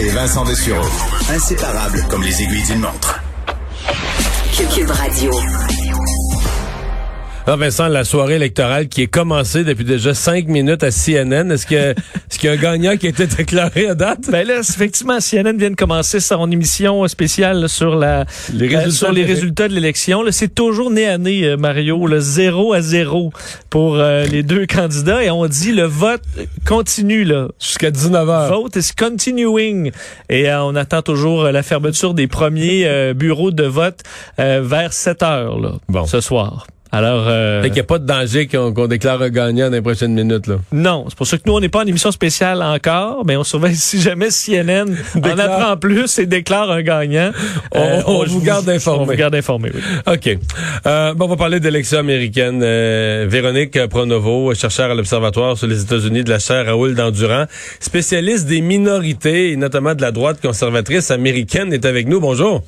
Et Vincent Dessureau. Inséparables comme les aiguilles d'une montre. Cube Radio. Ah Vincent, la soirée électorale qui est commencée depuis déjà cinq minutes à CNN, est-ce que est-ce qu'il y a un gagnant qui a été déclaré à date? Ben là, effectivement, CNN vient de commencer son émission spéciale sur la Les euh, résultats sur les de- résultats de l'élection. C'est toujours nez à nez, euh, Mario, le 0 à 0 pour euh, les deux candidats. Et on dit le vote continue là. Jusqu'à 19h. Vote is continuing. Et euh, on attend toujours la fermeture des premiers bureaux de vote vers 7 heures là, Bon. ce soir. Alors, euh, Fait qu'il n'y a pas de danger qu'on qu'on déclare un gagnant dans les prochaines minutes. Là. non, c'est pour ça que nous, on n'est pas en émission spéciale encore, mais on surveille si jamais CNN en Déclare. apprend plus et déclare un gagnant. On- on je vous garde informé. On vous garde informé, oui. OK. Euh, bon, on va parler d'élections américaines. Euh, Véronique Pronovo, chercheur à l'Observatoire sur les États-Unis de la chaire Raoul Dandurand, spécialiste des minorités, et notamment de la droite conservatrice américaine, est avec nous. Bonjour.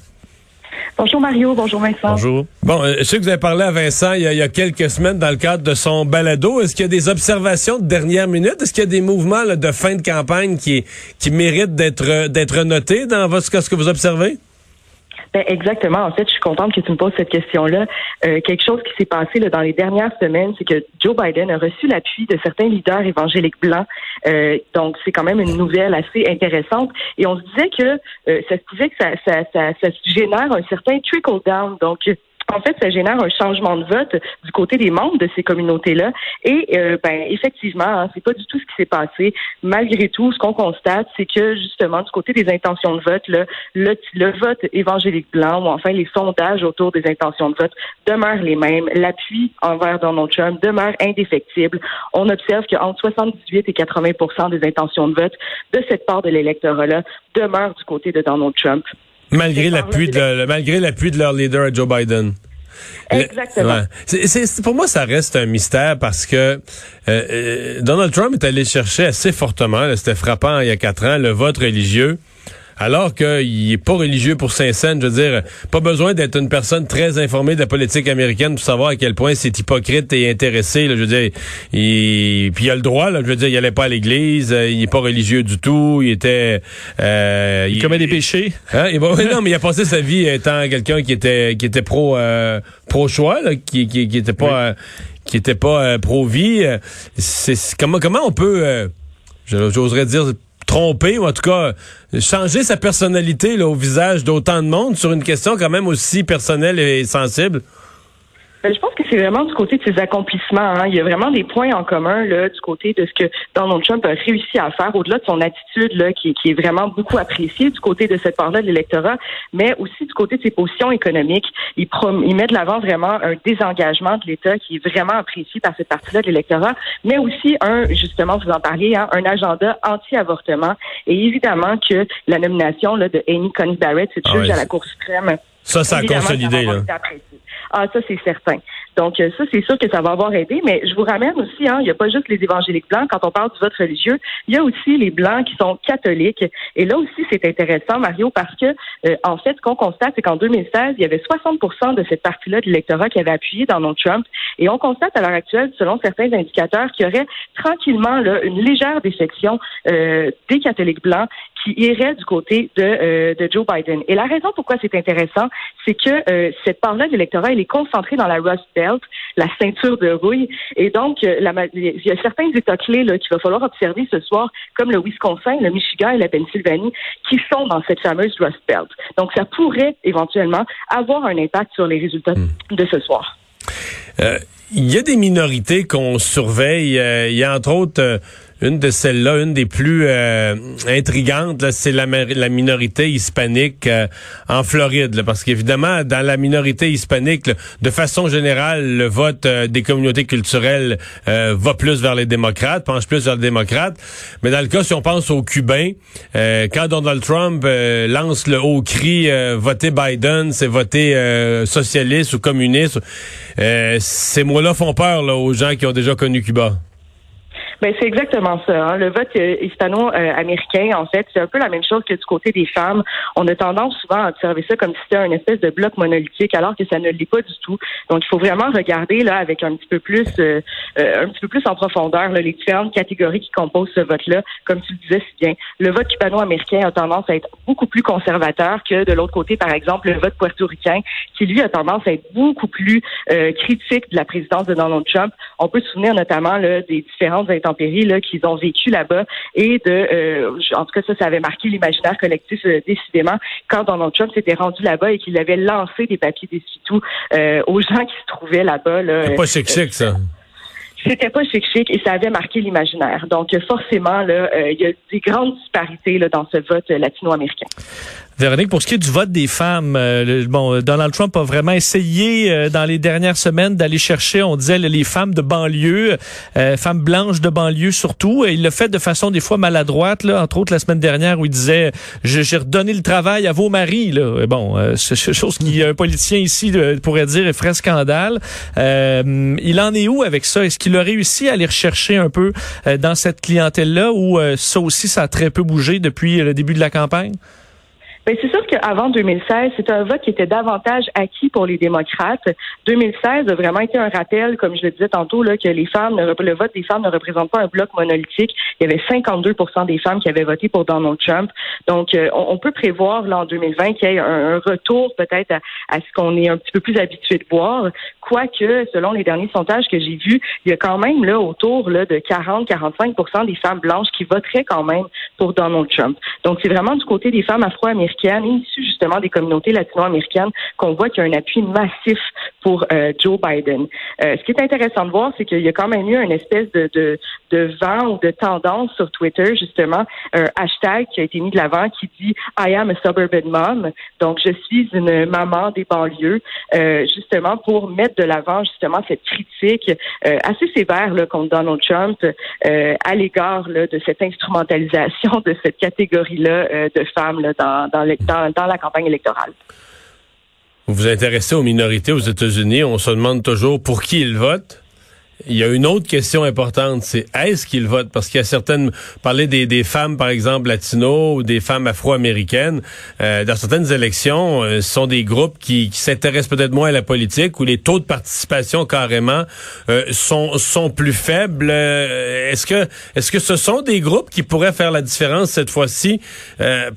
Bonjour Mario, bonjour Vincent. Bonjour. Bon, euh, je sais que vous avez parlé à Vincent il y a, quelques semaines dans le cadre de son balado. Est-ce qu'il y a des observations de dernière minute? Est-ce qu'il y a des mouvements de fin de campagne qui, qui méritent d'être notés dans ce que vous observez? Ben, exactement. En fait, je suis contente que tu me poses cette question-là. Euh, quelque chose qui s'est passé là, dans les dernières semaines, c'est que Joe Biden a reçu l'appui de certains leaders évangéliques blancs. Euh, donc, c'est quand même une nouvelle assez intéressante. Et on se disait que euh, ça se pouvait que ça, ça, ça, ça génère un certain trickle down. Donc, en fait, ça génère un changement de vote du côté des membres de ces communautés-là. Et euh, ben effectivement, hein, c'est pas du tout ce qui s'est passé. Malgré tout, ce qu'on constate, c'est que justement du côté des intentions de vote, là, le, le vote évangélique blanc ou enfin les sondages autour des intentions de vote demeurent les mêmes. L'appui envers Donald Trump demeure indéfectible. On observe qu'entre 78 et 80% des intentions de vote de cette part de l'électorat-là demeurent du côté de Donald Trump. Malgré l'appui de, malgré l'appui de leur leader, Joe Biden. Exactement. ouais. C'est- c'est- pour moi, ça reste un mystère parce que euh, euh, Donald Trump est allé chercher assez fortement, là, c'était frappant il y a quatre ans, le vote religieux. Alors qu'il est pas religieux pour Saint-Saëns, je veux dire, pas besoin d'être une personne très informée de la politique américaine pour savoir à quel point c'est hypocrite et intéressé. Là, je veux dire, il, puis il a le droit. Là, je veux dire, il allait pas à l'église, euh, il est pas religieux du tout. Il était, euh, Il commet des péchés. Hein? Et bon, oui, non, mais il a passé sa vie étant quelqu'un qui était qui était pro euh, pro choix, là, qui, qui qui était pas euh, qui était pas euh, pro vie. C'est comment comment on peut, euh, j'oserais dire tromper ou en tout cas changer sa personnalité là, au visage d'autant de monde sur une question quand même aussi personnelle et sensible. Ben, je pense que c'est vraiment du côté de ses accomplissements. hein. Il y a vraiment des points en commun là, du côté de ce que Donald Trump a réussi à faire, au-delà de son attitude là, qui, qui est vraiment beaucoup appréciée du côté de cette part-là de l'électorat, mais aussi du côté de ses positions économiques. Il, prom- il met de l'avant vraiment un désengagement de l'État qui est vraiment apprécié par cette partie-là de l'électorat, mais aussi un, justement, vous en parliez, hein, un agenda anti-avortement. Et évidemment que la nomination là, de Amy Coney Barrett, cette Ah juge à la Cour suprême, Ça, ça a consolidé. ça Là. Ah, ça, c'est certain. Donc, euh, ça, c'est sûr que ça va avoir aidé, mais je vous ramène aussi, hein, il n'y a pas juste les évangéliques blancs. Quand on parle du vote religieux, il y a aussi les blancs qui sont catholiques. Et là aussi, c'est intéressant, Mario, parce que, euh, en fait, ce qu'on constate, c'est qu'en 2016, il y avait 60% de cette partie-là de l'électorat qui avait appuyé Donald Trump. Et on constate à l'heure actuelle, selon certains indicateurs, qu'il y aurait tranquillement là, une légère défection euh, des catholiques blancs qui irait du côté de, euh, de Joe Biden. Et la raison pourquoi c'est intéressant, c'est que euh, cette part-là de l'électorat, elle est concentrée dans la Rust Belt, la ceinture de rouille. Et donc, euh, la il y a certains États clés qu'il va falloir observer ce soir, comme le Wisconsin, le Michigan et la Pennsylvanie, qui sont dans cette fameuse Rust Belt. Donc, ça pourrait éventuellement avoir un impact sur les résultats de ce soir. Euh, Il y a des minorités qu'on surveille. Euh, Il y a entre autres euh, une de celles-là, une des plus euh, intrigantes, c'est la, la, minorité hispanique euh, en Floride, parce qu'évidemment, dans la minorité hispanique, de façon générale, le vote euh, des communautés culturelles va plus vers les démocrates, penche plus vers les démocrates. Mais dans le cas, si on pense aux Cubains, quand Donald Trump lance le haut cri voter Biden, c'est voter socialiste ou communiste, ces mots-là font peur là, aux gens qui ont déjà connu Cuba. Ben c'est exactement ça. Hein. Le vote euh, hispano-américain, en fait, c'est un peu la même chose que du côté des femmes. On a tendance souvent à observer ça comme si c'était un espèce de bloc monolithique, alors que ça ne l'est pas du tout. Donc, il faut vraiment regarder là avec un petit peu plus, euh, euh, un petit peu plus en profondeur là, les différentes catégories qui composent ce vote-là. Comme tu le disais si bien, le vote cubano-américain a tendance à être beaucoup plus conservateur que de l'autre côté, par exemple, le vote puertoricain, qui lui a tendance à être beaucoup plus critique de la présidence de Donald Trump. On peut se souvenir notamment là, des différentes intentions là qu'ils ont vécu là-bas et de, euh, en tout cas ça, ça avait marqué l'imaginaire collectif euh, décidément quand Donald Trump s'était rendu là-bas et qu'il avait lancé des papiers d'essuie-tout euh, aux gens qui se trouvaient là-bas. Là, C'est pas chic-chic ça. C'était pas chic-chic et ça avait marqué l'imaginaire. Donc forcément, là, il y a des grandes disparités là, dans ce vote latino-américain. Véronique, pour ce qui est du vote des femmes, euh, bon, Donald Trump a vraiment essayé euh, dans les dernières semaines d'aller chercher, on disait, les femmes de banlieue, euh, femmes blanches de banlieue surtout. Et il l'a fait de façon des fois maladroite, entre autres la semaine dernière où il disait j'ai redonné le travail à vos maris. Là. bon, c'est chose qu'un politicien ici pourrait dire est ferait scandale. il en est où avec ça? Est-ce qu'il a réussi à aller rechercher un peu dans cette clientèle-là ou ça aussi, ça a très peu bougé depuis le début de la campagne? Ben, c'est sûr qu'avant 2016, c'est un vote qui était davantage acquis pour les démocrates. 2016 a vraiment été un rappel, comme je le disais tantôt, là, que les femmes, le vote des femmes ne représente pas un bloc monolithique. Il y avait 52 des femmes qui avaient voté pour Donald Trump. Donc, euh, on, peut prévoir là en 2020 qu'il y ait un, retour peut-être à, ce qu'on est un petit peu plus habitué de voir. Quoique, selon les derniers sondages que j'ai vus, il y a quand même là autour là, de 40-45% des femmes blanches qui voteraient quand même pour Donald Trump. Donc, c'est vraiment du côté des femmes afro-américaines américaines issues justement des communautés latino-américaines qu'on voit qu'il y a un appui massif pour euh, Joe Biden. Euh, ce qui est intéressant de voir, c'est qu'il y a quand même eu une espèce de, de, de vent ou de tendance sur Twitter, justement, un hashtag qui a été mis de l'avant qui dit I am a suburban mom. Donc, je suis une maman des banlieues, euh, justement pour mettre de l'avant justement cette critique assez sévère là, contre Donald Trump à l'égard de cette instrumentalisation de cette catégorie-là de femmes là, dans, dans dans, la campagne électorale. Vous vous intéressez aux minorités aux États-Unis. On se demande toujours pour qui ils votent. Il y a une autre question importante, c'est est-ce qu'ils votent? Parce qu'il y a certaines, parler des, des femmes, par exemple, latinos ou des femmes afro-américaines, euh, dans certaines élections, euh, ce sont des groupes qui, qui s'intéressent peut-être moins à la politique, où les taux de participation carrément euh, sont, sont plus faibles. est-ce que est-ce que ce sont des groupes qui pourraient faire la différence cette fois-ci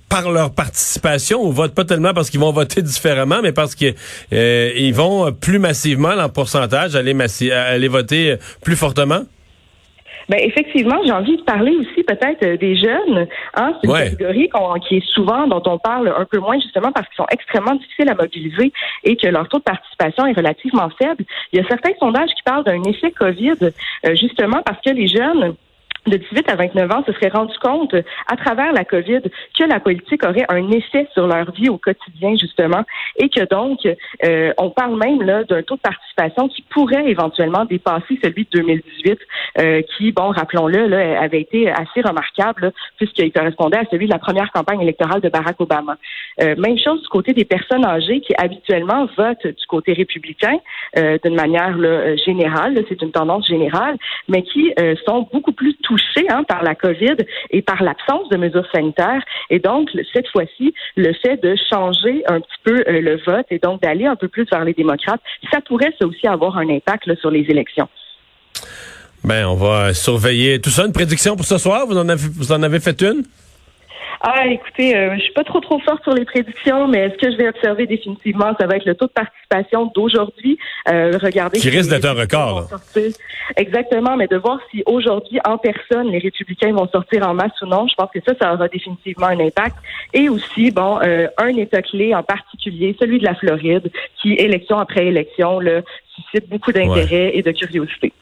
par leur participation? Ou votent pas tellement parce qu'ils vont voter différemment, mais parce qu'ils vont plus massivement en pourcentage aller, aller voter plus fortement? Ben effectivement, j'ai envie de parler aussi peut-être euh, des jeunes. Hein? C'est une catégorie qui est souvent dont on parle un peu moins justement parce qu'ils sont extrêmement difficiles à mobiliser et que leur taux de participation est relativement faible. Il y a certains sondages qui parlent d'un effet COVID euh, justement parce que les jeunes de 18 à 29 ans se seraient rendus compte à travers la COVID que la politique aurait un effet sur leur vie au quotidien justement et que donc euh, on parle même là d'un taux de participation qui pourrait éventuellement dépasser celui de 2018 euh, qui bon rappelons-le là avait été assez remarquable puisqu'il correspondait à celui de la première campagne électorale de Barack Obama. Euh, même chose du côté des personnes âgées qui habituellement votent du côté républicain d'une manière là, générale, c'est une tendance générale, mais qui sont beaucoup plus touchés hein, par la COVID et par l'absence de mesures sanitaires. Et donc, cette fois-ci, le fait de changer un petit peu euh, le vote et donc d'aller un peu plus vers les démocrates, ça pourrait aussi avoir un impact sur les élections. Ben, on va surveiller tout ça. Une prédiction pour ce soir? Vous en avez, vous en avez fait une? Ah, écoutez, euh, je suis pas trop trop forte sur les prédictions, mais ce que je vais observer définitivement, ça va être le taux de participation d'aujourd'hui. Euh, regardez. Qui risque d'être un record. Exactement, mais de voir si aujourd'hui, en personne, les républicains vont sortir en masse ou non, je pense que ça, ça aura définitivement un impact. Et aussi, bon, euh, un État clé en particulier, celui de la Floride, qui élection après élection, là, suscite beaucoup d'intérêt et de curiosité.